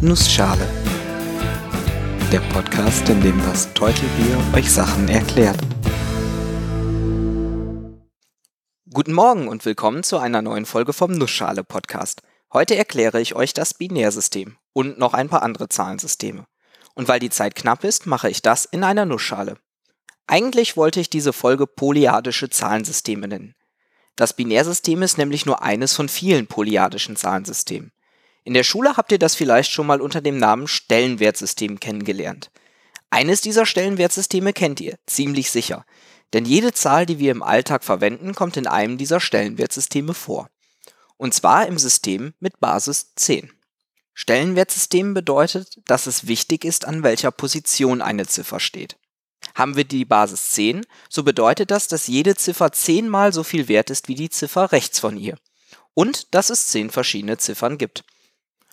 Nussschale. Der Podcast, in dem das Teutelbier euch Sachen erklärt. Guten Morgen und willkommen zu einer neuen Folge vom Nussschale Podcast. Heute erkläre ich euch das Binärsystem und noch ein paar andere Zahlensysteme. Und weil die Zeit knapp ist, mache ich das in einer Nussschale. Eigentlich wollte ich diese Folge polyadische Zahlensysteme nennen. Das Binärsystem ist nämlich nur eines von vielen polyadischen Zahlensystemen. In der Schule habt ihr das vielleicht schon mal unter dem Namen Stellenwertsystem kennengelernt. Eines dieser Stellenwertsysteme kennt ihr, ziemlich sicher. Denn jede Zahl, die wir im Alltag verwenden, kommt in einem dieser Stellenwertsysteme vor. Und zwar im System mit Basis 10. Stellenwertsystem bedeutet, dass es wichtig ist, an welcher Position eine Ziffer steht. Haben wir die Basis 10, so bedeutet das, dass jede Ziffer 10 mal so viel wert ist wie die Ziffer rechts von ihr. Und dass es 10 verschiedene Ziffern gibt.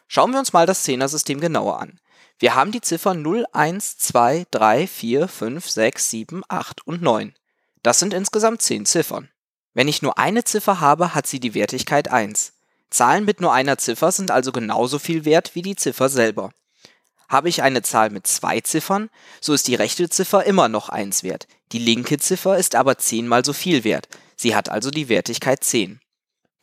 Schauen wir uns mal das Zehnersystem genauer an. Wir haben die Ziffern 0, 1, 2, 3, 4, 5, 6, 7, 8 und 9. Das sind insgesamt 10 Ziffern. Wenn ich nur eine Ziffer habe, hat sie die Wertigkeit 1. Zahlen mit nur einer Ziffer sind also genauso viel wert wie die Ziffer selber. Habe ich eine Zahl mit zwei Ziffern, so ist die rechte Ziffer immer noch 1 wert. Die linke Ziffer ist aber 10 mal so viel wert. Sie hat also die Wertigkeit 10.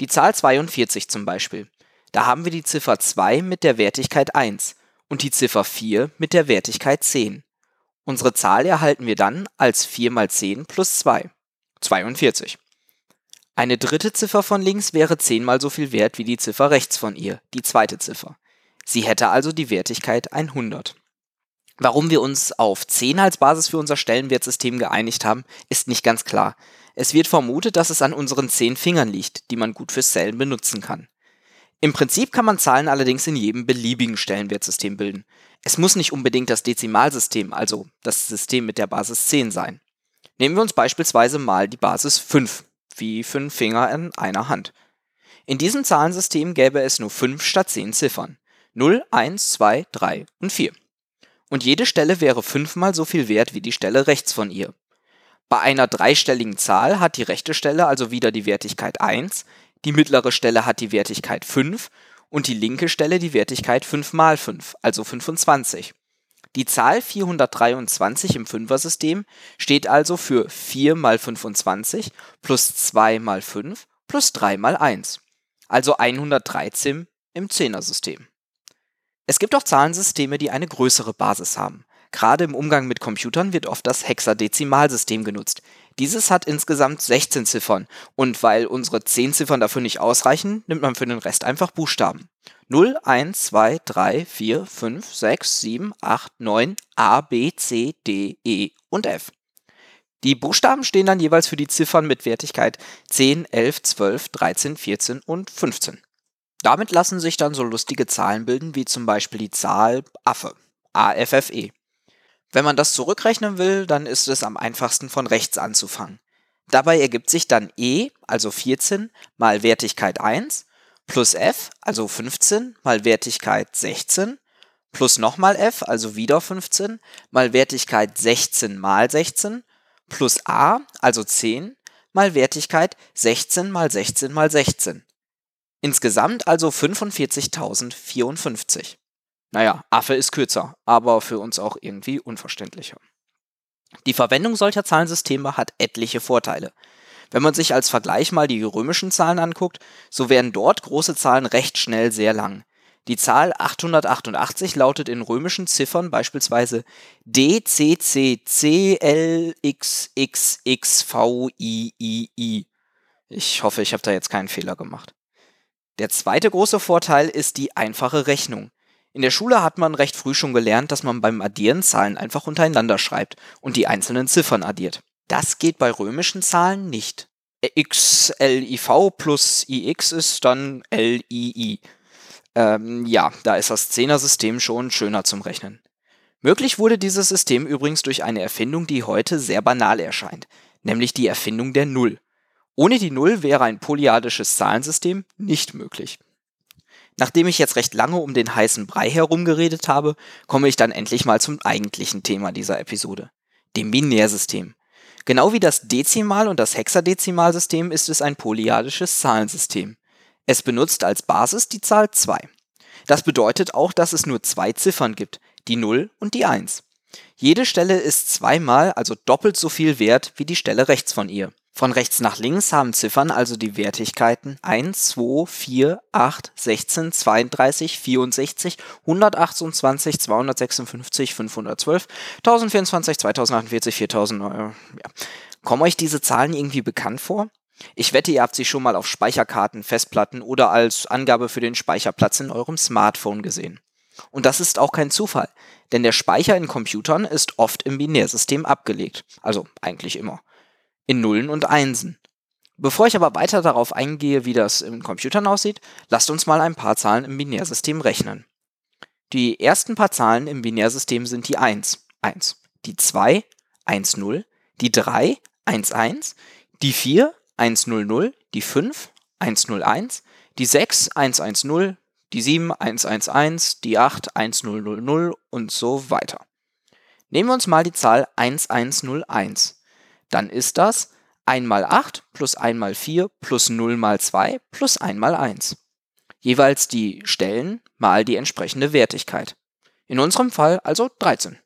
Die Zahl 42 zum Beispiel. Da haben wir die Ziffer 2 mit der Wertigkeit 1 und die Ziffer 4 mit der Wertigkeit 10. Unsere Zahl erhalten wir dann als 4 mal 10 plus 2. 42. Eine dritte Ziffer von links wäre 10 mal so viel wert wie die Ziffer rechts von ihr, die zweite Ziffer. Sie hätte also die Wertigkeit 100. Warum wir uns auf 10 als Basis für unser Stellenwertsystem geeinigt haben, ist nicht ganz klar. Es wird vermutet, dass es an unseren 10 Fingern liegt, die man gut fürs Zählen benutzen kann. Im Prinzip kann man Zahlen allerdings in jedem beliebigen Stellenwertsystem bilden. Es muss nicht unbedingt das Dezimalsystem, also das System mit der Basis 10 sein. Nehmen wir uns beispielsweise mal die Basis 5, wie 5 Finger in einer Hand. In diesem Zahlensystem gäbe es nur 5 statt 10 Ziffern. 0, 1, 2, 3 und 4. Und jede Stelle wäre fünfmal so viel wert wie die Stelle rechts von ihr. Bei einer dreistelligen Zahl hat die rechte Stelle also wieder die Wertigkeit 1, die mittlere Stelle hat die Wertigkeit 5 und die linke Stelle die Wertigkeit 5 mal 5, also 25. Die Zahl 423 im Fünfer-System steht also für 4 mal 25 plus 2 mal 5 plus 3 mal 1, also 113 im Zehner-System. Es gibt auch Zahlensysteme, die eine größere Basis haben. Gerade im Umgang mit Computern wird oft das Hexadezimalsystem genutzt. Dieses hat insgesamt 16 Ziffern und weil unsere 10 Ziffern dafür nicht ausreichen, nimmt man für den Rest einfach Buchstaben. 0, 1, 2, 3, 4, 5, 6, 7, 8, 9, A, B, C, D, E und F. Die Buchstaben stehen dann jeweils für die Ziffern mit Wertigkeit 10, 11, 12, 13, 14 und 15. Damit lassen sich dann so lustige Zahlen bilden wie zum Beispiel die Zahl Affe, AFFE. Wenn man das zurückrechnen will, dann ist es am einfachsten von rechts anzufangen. Dabei ergibt sich dann e, also 14, mal Wertigkeit 1, plus f, also 15, mal Wertigkeit 16, plus nochmal f, also wieder 15, mal Wertigkeit 16 mal 16, plus a, also 10, mal Wertigkeit 16 mal 16 mal 16. Insgesamt also 45.054. Naja, Affe ist kürzer, aber für uns auch irgendwie unverständlicher. Die Verwendung solcher Zahlensysteme hat etliche Vorteile. Wenn man sich als Vergleich mal die römischen Zahlen anguckt, so werden dort große Zahlen recht schnell sehr lang. Die Zahl 888 lautet in römischen Ziffern beispielsweise DCCCLXXXVIII. Ich hoffe, ich habe da jetzt keinen Fehler gemacht. Der zweite große Vorteil ist die einfache Rechnung. In der Schule hat man recht früh schon gelernt, dass man beim Addieren Zahlen einfach untereinander schreibt und die einzelnen Ziffern addiert. Das geht bei römischen Zahlen nicht. XLIV plus IX ist dann LII. Ähm, ja, da ist das Zehner-System schon schöner zum Rechnen. Möglich wurde dieses System übrigens durch eine Erfindung, die heute sehr banal erscheint, nämlich die Erfindung der Null. Ohne die Null wäre ein polyadisches Zahlensystem nicht möglich. Nachdem ich jetzt recht lange um den heißen Brei herumgeredet habe, komme ich dann endlich mal zum eigentlichen Thema dieser Episode, dem Binärsystem. Genau wie das Dezimal- und das Hexadezimalsystem ist es ein polyadisches Zahlensystem. Es benutzt als Basis die Zahl 2. Das bedeutet auch, dass es nur zwei Ziffern gibt, die 0 und die 1. Jede Stelle ist zweimal, also doppelt so viel wert wie die Stelle rechts von ihr. Von rechts nach links haben Ziffern also die Wertigkeiten 1, 2, 4, 8, 16, 32, 64, 128, 256, 512, 1024, 2048, 4000. Ja. Kommen euch diese Zahlen irgendwie bekannt vor? Ich wette, ihr habt sie schon mal auf Speicherkarten, Festplatten oder als Angabe für den Speicherplatz in eurem Smartphone gesehen. Und das ist auch kein Zufall, denn der Speicher in Computern ist oft im Binärsystem abgelegt, also eigentlich immer, in Nullen und Einsen. Bevor ich aber weiter darauf eingehe, wie das in Computern aussieht, lasst uns mal ein paar Zahlen im Binärsystem rechnen. Die ersten paar Zahlen im Binärsystem sind die 1, 1, die 2, 1, 0, die 3, 1, 1, die 4, 100, die 5, 101, die 6, 110, die 7, 111, die 8, 1000 und so weiter. Nehmen wir uns mal die Zahl 1101. Dann ist das 1 mal 8 plus 1 mal 4 plus 0 mal 2 plus 1 mal 1. Jeweils die Stellen mal die entsprechende Wertigkeit. In unserem Fall also 13.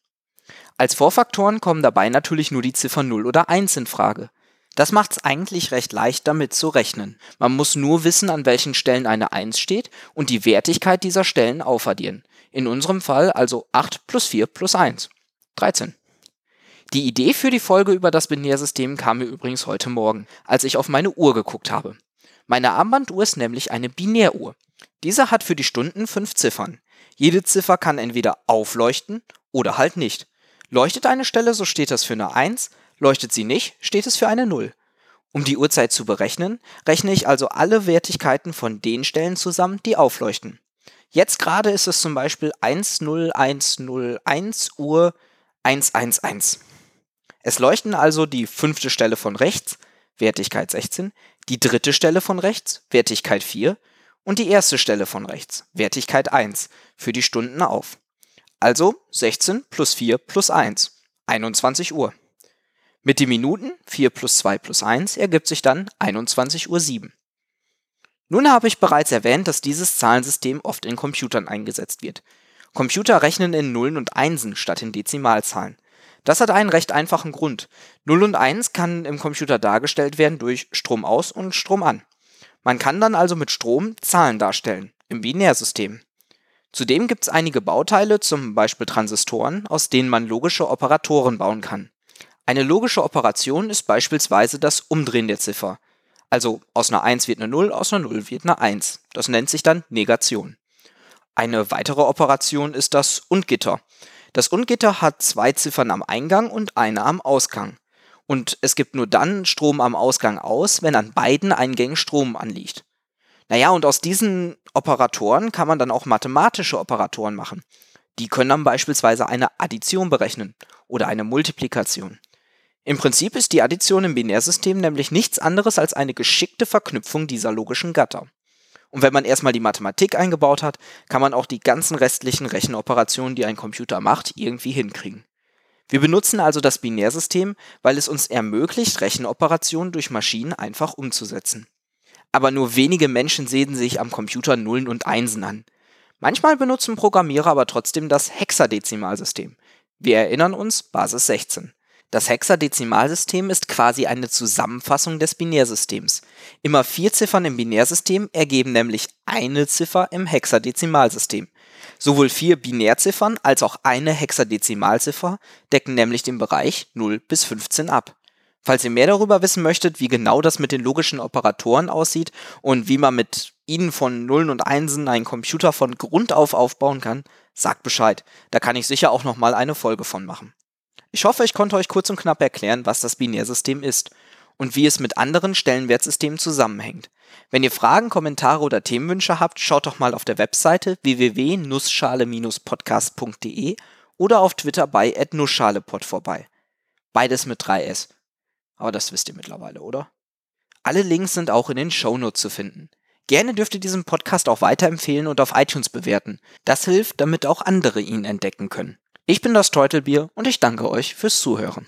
Als Vorfaktoren kommen dabei natürlich nur die Ziffern 0 oder 1 in Frage. Das macht es eigentlich recht leicht, damit zu rechnen. Man muss nur wissen, an welchen Stellen eine 1 steht und die Wertigkeit dieser Stellen aufaddieren. In unserem Fall also 8 plus 4 plus 1. 13. Die Idee für die Folge über das Binärsystem kam mir übrigens heute Morgen, als ich auf meine Uhr geguckt habe. Meine Armbanduhr ist nämlich eine Binäruhr. Diese hat für die Stunden fünf Ziffern. Jede Ziffer kann entweder aufleuchten oder halt nicht. Leuchtet eine Stelle, so steht das für eine 1, Leuchtet sie nicht, steht es für eine 0. Um die Uhrzeit zu berechnen, rechne ich also alle Wertigkeiten von den Stellen zusammen, die aufleuchten. Jetzt gerade ist es zum Beispiel 10101 Uhr 111. Es leuchten also die fünfte Stelle von rechts, Wertigkeit 16, die dritte Stelle von rechts, Wertigkeit 4 und die erste Stelle von rechts, Wertigkeit 1, für die Stunden auf. Also 16 plus 4 plus 1, 21 Uhr. Mit den Minuten 4 plus 2 plus 1 ergibt sich dann 21.07 Uhr. Nun habe ich bereits erwähnt, dass dieses Zahlensystem oft in Computern eingesetzt wird. Computer rechnen in Nullen und Einsen statt in Dezimalzahlen. Das hat einen recht einfachen Grund. 0 und 1 kann im Computer dargestellt werden durch Strom aus und Strom an. Man kann dann also mit Strom Zahlen darstellen, im Binärsystem. Zudem gibt es einige Bauteile, zum Beispiel Transistoren, aus denen man logische Operatoren bauen kann. Eine logische Operation ist beispielsweise das Umdrehen der Ziffer. Also aus einer 1 wird eine 0, aus einer 0 wird eine 1. Das nennt sich dann Negation. Eine weitere Operation ist das Undgitter. Das Undgitter hat zwei Ziffern am Eingang und eine am Ausgang. Und es gibt nur dann Strom am Ausgang aus, wenn an beiden Eingängen Strom anliegt. Naja, und aus diesen Operatoren kann man dann auch mathematische Operatoren machen. Die können dann beispielsweise eine Addition berechnen oder eine Multiplikation. Im Prinzip ist die Addition im Binärsystem nämlich nichts anderes als eine geschickte Verknüpfung dieser logischen Gatter. Und wenn man erstmal die Mathematik eingebaut hat, kann man auch die ganzen restlichen Rechenoperationen, die ein Computer macht, irgendwie hinkriegen. Wir benutzen also das Binärsystem, weil es uns ermöglicht, Rechenoperationen durch Maschinen einfach umzusetzen. Aber nur wenige Menschen sehen sich am Computer Nullen und Einsen an. Manchmal benutzen Programmierer aber trotzdem das Hexadezimalsystem. Wir erinnern uns, Basis 16. Das Hexadezimalsystem ist quasi eine Zusammenfassung des Binärsystems. Immer vier Ziffern im Binärsystem ergeben nämlich eine Ziffer im Hexadezimalsystem. Sowohl vier Binärziffern als auch eine Hexadezimalziffer decken nämlich den Bereich 0 bis 15 ab. Falls ihr mehr darüber wissen möchtet, wie genau das mit den logischen Operatoren aussieht und wie man mit ihnen von Nullen und Einsen einen Computer von Grund auf aufbauen kann, sagt Bescheid. Da kann ich sicher auch nochmal eine Folge von machen. Ich hoffe, ich konnte euch kurz und knapp erklären, was das Binärsystem ist und wie es mit anderen Stellenwertsystemen zusammenhängt. Wenn ihr Fragen, Kommentare oder Themenwünsche habt, schaut doch mal auf der Webseite www.nussschale-podcast.de oder auf Twitter bei @nussschalepod vorbei. Beides mit 3s. Aber das wisst ihr mittlerweile, oder? Alle Links sind auch in den Shownotes zu finden. Gerne dürft ihr diesen Podcast auch weiterempfehlen und auf iTunes bewerten. Das hilft, damit auch andere ihn entdecken können. Ich bin das Teutelbier und ich danke euch fürs Zuhören.